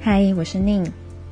嗨，我是宁，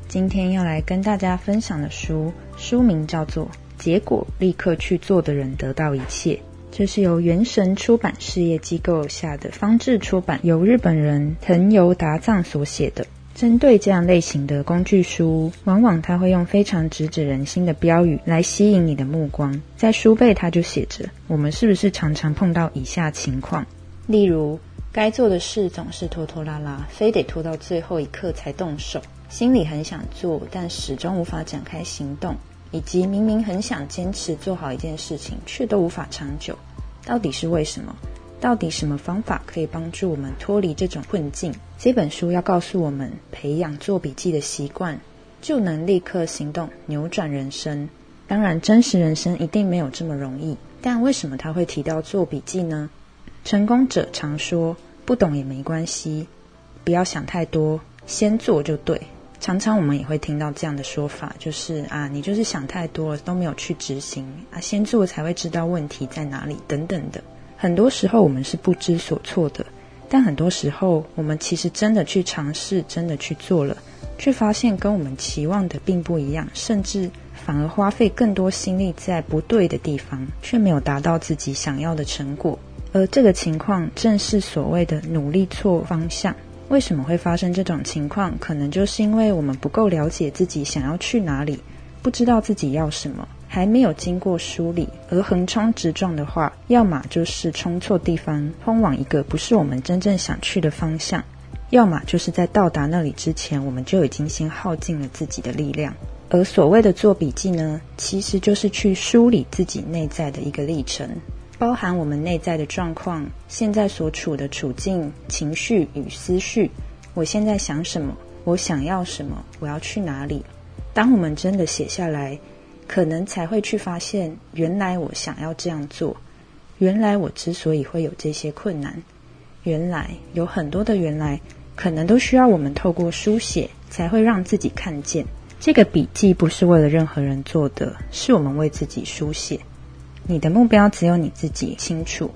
今天要来跟大家分享的书，书名叫做《结果立刻去做的人得到一切》，这是由元神出版事业机构下的方志出版，由日本人藤游达藏所写的。针对这样类型的工具书，往往他会用非常直指人心的标语来吸引你的目光。在书背，他就写着：“我们是不是常常碰到以下情况？例如。”该做的事总是拖拖拉拉，非得拖到最后一刻才动手。心里很想做，但始终无法展开行动，以及明明很想坚持做好一件事情，却都无法长久。到底是为什么？到底什么方法可以帮助我们脱离这种困境？这本书要告诉我们，培养做笔记的习惯，就能立刻行动，扭转人生。当然，真实人生一定没有这么容易。但为什么他会提到做笔记呢？成功者常说。不懂也没关系，不要想太多，先做就对。常常我们也会听到这样的说法，就是啊，你就是想太多了，都没有去执行啊，先做才会知道问题在哪里等等的。很多时候我们是不知所措的，但很多时候我们其实真的去尝试，真的去做了，却发现跟我们期望的并不一样，甚至反而花费更多心力在不对的地方，却没有达到自己想要的成果。而这个情况正是所谓的努力错方向。为什么会发生这种情况？可能就是因为我们不够了解自己想要去哪里，不知道自己要什么，还没有经过梳理。而横冲直撞的话，要么就是冲错地方，通往一个不是我们真正想去的方向；要么就是在到达那里之前，我们就已经先耗尽了自己的力量。而所谓的做笔记呢，其实就是去梳理自己内在的一个历程。包含我们内在的状况，现在所处的处境、情绪与思绪。我现在想什么？我想要什么？我要去哪里？当我们真的写下来，可能才会去发现，原来我想要这样做。原来我之所以会有这些困难，原来有很多的原来，可能都需要我们透过书写，才会让自己看见。这个笔记不是为了任何人做的，是我们为自己书写。你的目标只有你自己清楚。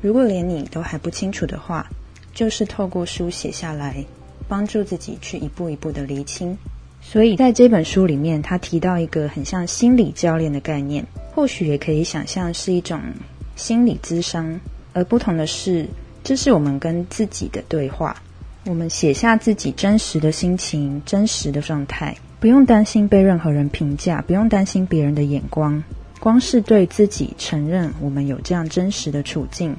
如果连你都还不清楚的话，就是透过书写下来，帮助自己去一步一步的厘清。所以在这本书里面，他提到一个很像心理教练的概念，或许也可以想象是一种心理咨商。而不同的是，这是我们跟自己的对话。我们写下自己真实的心情、真实的状态，不用担心被任何人评价，不用担心别人的眼光。光是对自己承认我们有这样真实的处境，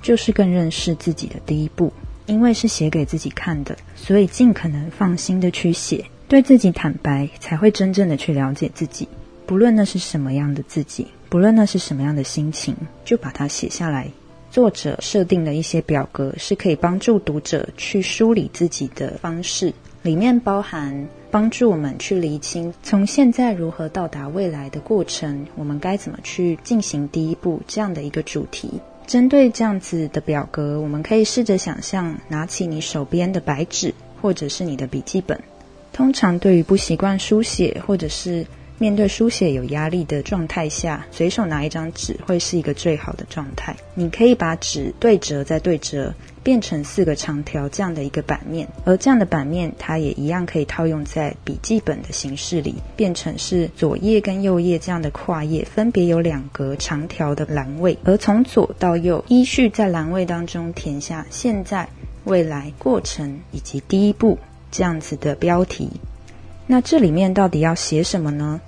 就是更认识自己的第一步。因为是写给自己看的，所以尽可能放心的去写，对自己坦白，才会真正的去了解自己。不论那是什么样的自己，不论那是什么样的心情，就把它写下来。作者设定的一些表格，是可以帮助读者去梳理自己的方式。里面包含帮助我们去厘清从现在如何到达未来的过程，我们该怎么去进行第一步这样的一个主题。针对这样子的表格，我们可以试着想象，拿起你手边的白纸或者是你的笔记本。通常对于不习惯书写或者是面对书写有压力的状态下，随手拿一张纸会是一个最好的状态。你可以把纸对折再对折。变成四个长条这样的一个版面，而这样的版面它也一样可以套用在笔记本的形式里，变成是左页跟右页这样的跨页，分别有两格长条的栏位，而从左到右依序在栏位当中填下现在、未来、过程以及第一步这样子的标题。那这里面到底要写什么呢？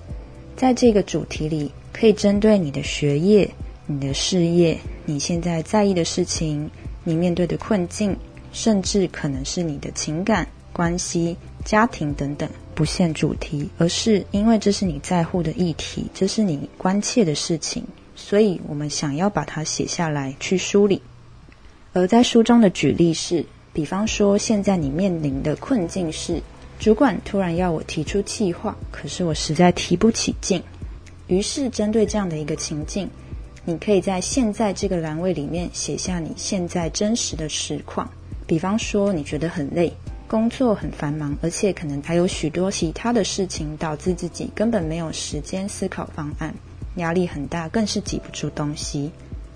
在这个主题里，可以针对你的学业、你的事业、你现在在意的事情。你面对的困境，甚至可能是你的情感关系、家庭等等，不限主题，而是因为这是你在乎的议题，这是你关切的事情，所以我们想要把它写下来去梳理。而在书中的举例是，比方说，现在你面临的困境是，主管突然要我提出计划，可是我实在提不起劲，于是针对这样的一个情境。你可以在现在这个栏位里面写下你现在真实的实况，比方说你觉得很累，工作很繁忙，而且可能还有许多其他的事情导致自己根本没有时间思考方案，压力很大，更是挤不出东西。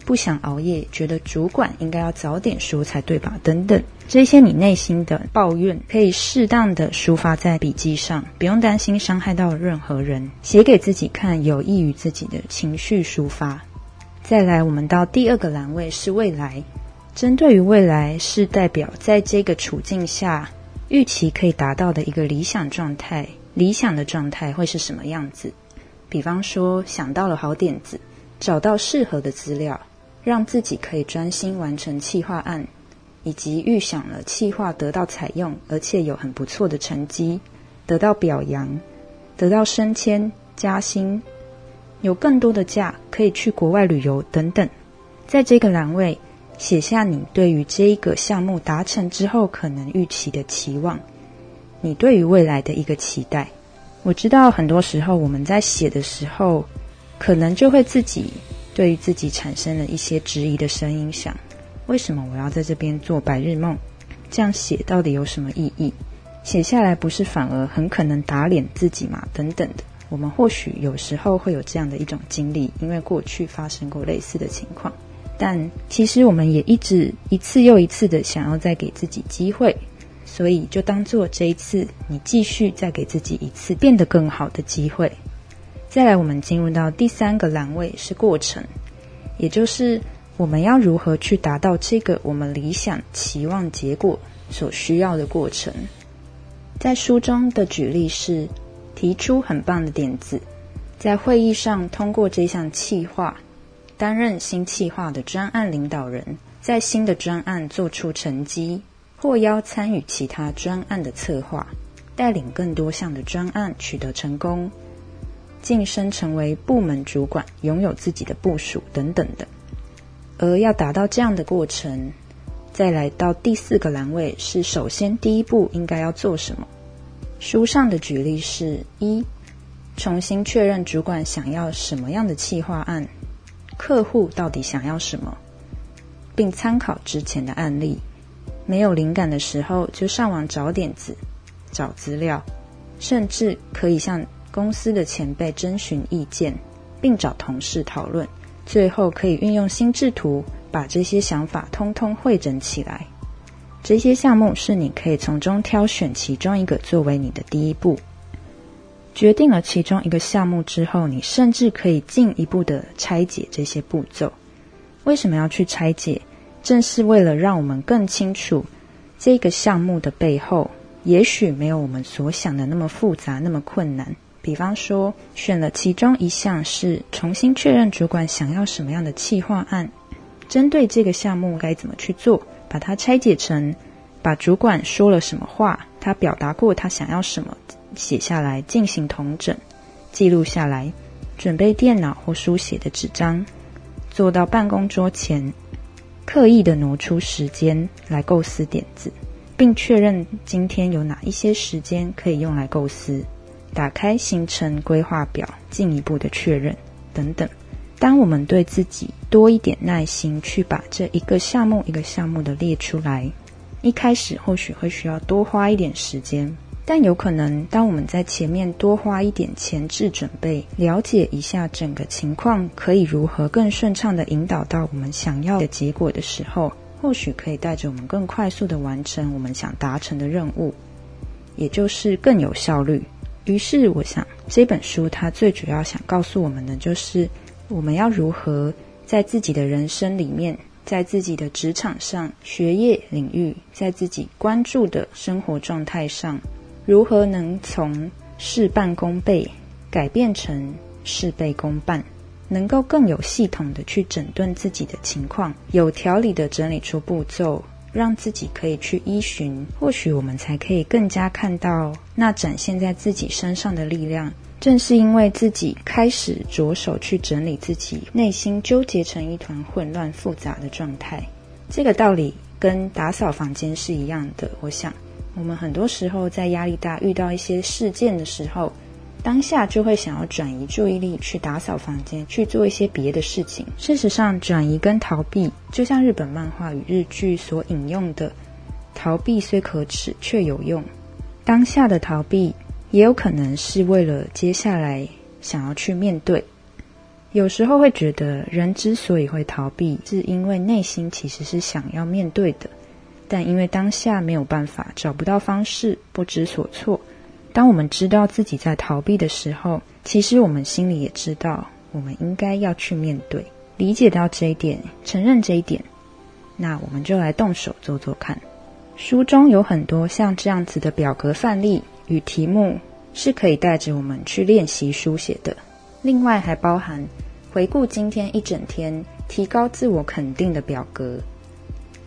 不想熬夜，觉得主管应该要早点说才对吧？等等，这些你内心的抱怨可以适当的抒发在笔记上，不用担心伤害到任何人，写给自己看，有益于自己的情绪抒发。再来，我们到第二个栏位是未来，针对于未来是代表在这个处境下预期可以达到的一个理想状态，理想的状态会是什么样子？比方说，想到了好点子，找到适合的资料。让自己可以专心完成企划案，以及预想了企划得到采用，而且有很不错的成绩，得到表扬，得到升迁加薪，有更多的假可以去国外旅游等等。在这个栏位写下你对于这一个项目达成之后可能预期的期望，你对于未来的一个期待。我知道很多时候我们在写的时候，可能就会自己。对于自己产生了一些质疑的声音，想为什么我要在这边做白日梦？这样写到底有什么意义？写下来不是反而很可能打脸自己吗？等等的，我们或许有时候会有这样的一种经历，因为过去发生过类似的情况。但其实我们也一直一次又一次的想要再给自己机会，所以就当做这一次你继续再给自己一次变得更好的机会。再来，我们进入到第三个栏位是过程，也就是我们要如何去达到这个我们理想期望结果所需要的过程。在书中的举例是提出很棒的点子，在会议上通过这项企划，担任新企划的专案领导人，在新的专案做出成绩，或邀参与其他专案的策划，带领更多项的专案取得成功。晋升成为部门主管，拥有自己的部署等等的。而要达到这样的过程，再来到第四个栏位是：首先第一步应该要做什么？书上的举例是：一、重新确认主管想要什么样的企划案，客户到底想要什么，并参考之前的案例。没有灵感的时候，就上网找点子、找资料，甚至可以向。公司的前辈征询意见，并找同事讨论，最后可以运用心智图把这些想法通通汇整起来。这些项目是你可以从中挑选其中一个作为你的第一步。决定了其中一个项目之后，你甚至可以进一步的拆解这些步骤。为什么要去拆解？正是为了让我们更清楚这个项目的背后，也许没有我们所想的那么复杂，那么困难。比方说，选了其中一项是重新确认主管想要什么样的企划案，针对这个项目该怎么去做，把它拆解成把主管说了什么话，他表达过他想要什么，写下来进行统整，记录下来，准备电脑或书写的纸张，坐到办公桌前，刻意的挪出时间来构思点子，并确认今天有哪一些时间可以用来构思。打开行程规划表，进一步的确认等等。当我们对自己多一点耐心，去把这一个项目一个项目的列出来，一开始或许会需要多花一点时间，但有可能当我们在前面多花一点前置准备，了解一下整个情况，可以如何更顺畅的引导到我们想要的结果的时候，或许可以带着我们更快速的完成我们想达成的任务，也就是更有效率。于是，我想这本书它最主要想告诉我们的，就是我们要如何在自己的人生里面，在自己的职场上、学业领域，在自己关注的生活状态上，如何能从事半功倍改变成事倍功半，能够更有系统的去整顿自己的情况，有条理的整理出步骤。让自己可以去依循，或许我们才可以更加看到那展现在自己身上的力量。正是因为自己开始着手去整理自己内心纠结成一团混乱复杂的状态，这个道理跟打扫房间是一样的。我想，我们很多时候在压力大、遇到一些事件的时候。当下就会想要转移注意力，去打扫房间，去做一些别的事情。事实上，转移跟逃避，就像日本漫画与日剧所引用的“逃避虽可耻，却有用”。当下的逃避，也有可能是为了接下来想要去面对。有时候会觉得，人之所以会逃避，是因为内心其实是想要面对的，但因为当下没有办法，找不到方式，不知所措。当我们知道自己在逃避的时候，其实我们心里也知道，我们应该要去面对，理解到这一点，承认这一点，那我们就来动手做做看。书中有很多像这样子的表格范例与题目，是可以带着我们去练习书写的。另外还包含回顾今天一整天，提高自我肯定的表格。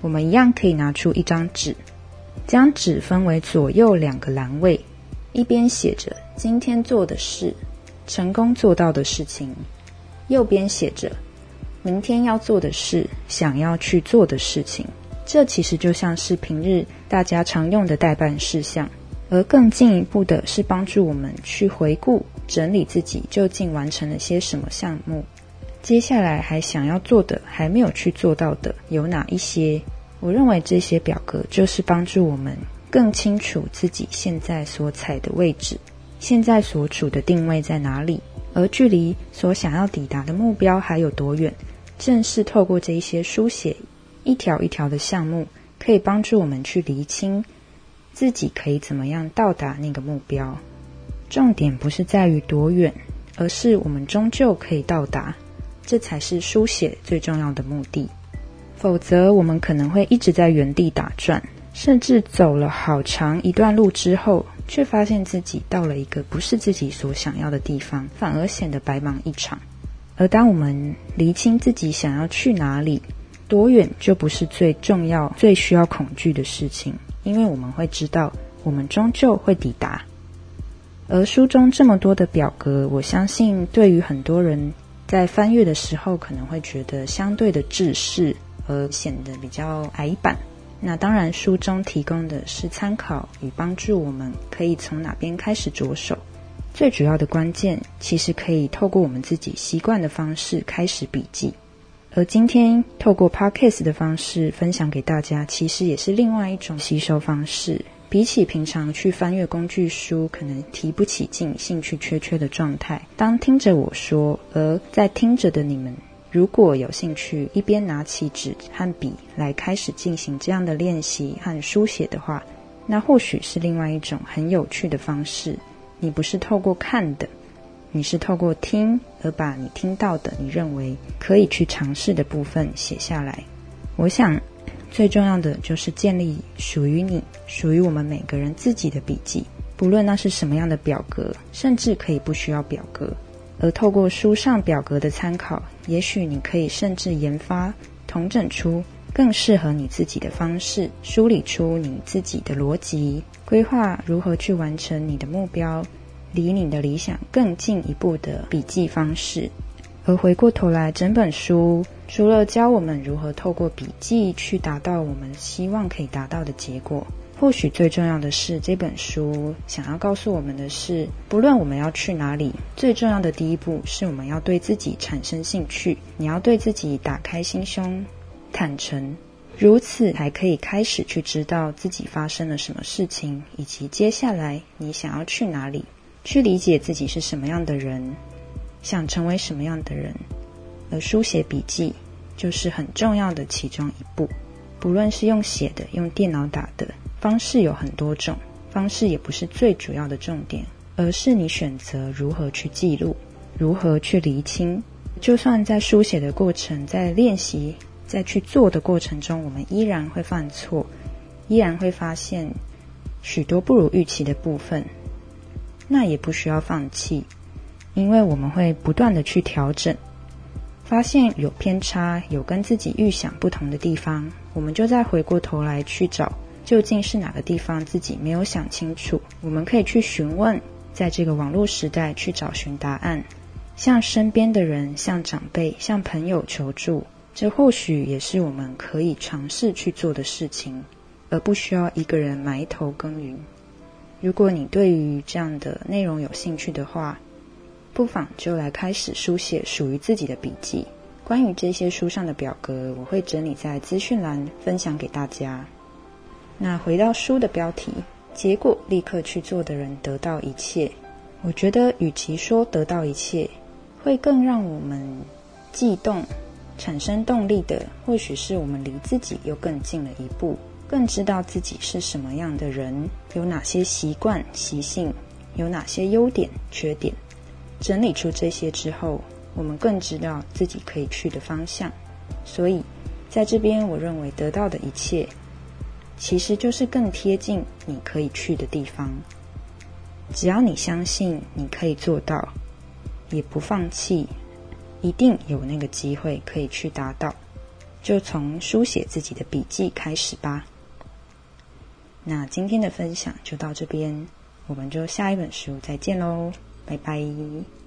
我们一样可以拿出一张纸，将纸分为左右两个栏位，一边写着今天做的事，成功做到的事情；右边写着明天要做的事，想要去做的事情。这其实就像是平日大家常用的代办事项，而更进一步的是帮助我们去回顾、整理自己究竟完成了些什么项目，接下来还想要做的、还没有去做到的有哪一些？我认为这些表格就是帮助我们更清楚自己现在所踩的位置，现在所处的定位在哪里，而距离所想要抵达的目标还有多远。正是透过这一些书写。一条一条的项目可以帮助我们去厘清自己可以怎么样到达那个目标。重点不是在于多远，而是我们终究可以到达，这才是书写最重要的目的。否则，我们可能会一直在原地打转，甚至走了好长一段路之后，却发现自己到了一个不是自己所想要的地方，反而显得白忙一场。而当我们厘清自己想要去哪里，多远就不是最重要、最需要恐惧的事情，因为我们会知道，我们终究会抵达。而书中这么多的表格，我相信对于很多人在翻阅的时候，可能会觉得相对的制式，而显得比较矮板。那当然，书中提供的是参考与帮助，我们可以从哪边开始着手。最主要的关键，其实可以透过我们自己习惯的方式开始笔记。而今天透过 podcast 的方式分享给大家，其实也是另外一种吸收方式。比起平常去翻阅工具书，可能提不起劲、兴趣缺缺的状态，当听着我说，而在听着的你们，如果有兴趣，一边拿起纸和笔来开始进行这样的练习和书写的话，那或许是另外一种很有趣的方式。你不是透过看的。你是透过听而把你听到的、你认为可以去尝试的部分写下来。我想，最重要的就是建立属于你、属于我们每个人自己的笔记，不论那是什么样的表格，甚至可以不需要表格。而透过书上表格的参考，也许你可以甚至研发、同整出更适合你自己的方式，梳理出你自己的逻辑，规划如何去完成你的目标。离你的理想更进一步的笔记方式，而回过头来，整本书除了教我们如何透过笔记去达到我们希望可以达到的结果，或许最重要的是，这本书想要告诉我们的是，不论我们要去哪里，最重要的第一步是我们要对自己产生兴趣，你要对自己打开心胸，坦诚，如此才可以开始去知道自己发生了什么事情，以及接下来你想要去哪里。去理解自己是什么样的人，想成为什么样的人，而书写笔记就是很重要的其中一步。不论是用写的、用电脑打的方式有很多种，方式也不是最主要的重点，而是你选择如何去记录，如何去厘清。就算在书写的过程、在练习、在去做的过程中，我们依然会犯错，依然会发现许多不如预期的部分。那也不需要放弃，因为我们会不断的去调整，发现有偏差，有跟自己预想不同的地方，我们就再回过头来去找，究竟是哪个地方自己没有想清楚。我们可以去询问，在这个网络时代去找寻答案，向身边的人、向长辈、向朋友求助，这或许也是我们可以尝试去做的事情，而不需要一个人埋头耕耘。如果你对于这样的内容有兴趣的话，不妨就来开始书写属于自己的笔记。关于这些书上的表格，我会整理在资讯栏分享给大家。那回到书的标题，结果立刻去做的人得到一切。我觉得，与其说得到一切，会更让我们悸动、产生动力的，或许是我们离自己又更近了一步，更知道自己是什么样的人，有哪些习惯、习性，有哪些优点、缺点。整理出这些之后，我们更知道自己可以去的方向。所以，在这边，我认为得到的一切，其实就是更贴近你可以去的地方。只要你相信你可以做到，也不放弃，一定有那个机会可以去达到。就从书写自己的笔记开始吧。那今天的分享就到这边，我们就下一本书再见喽，拜拜。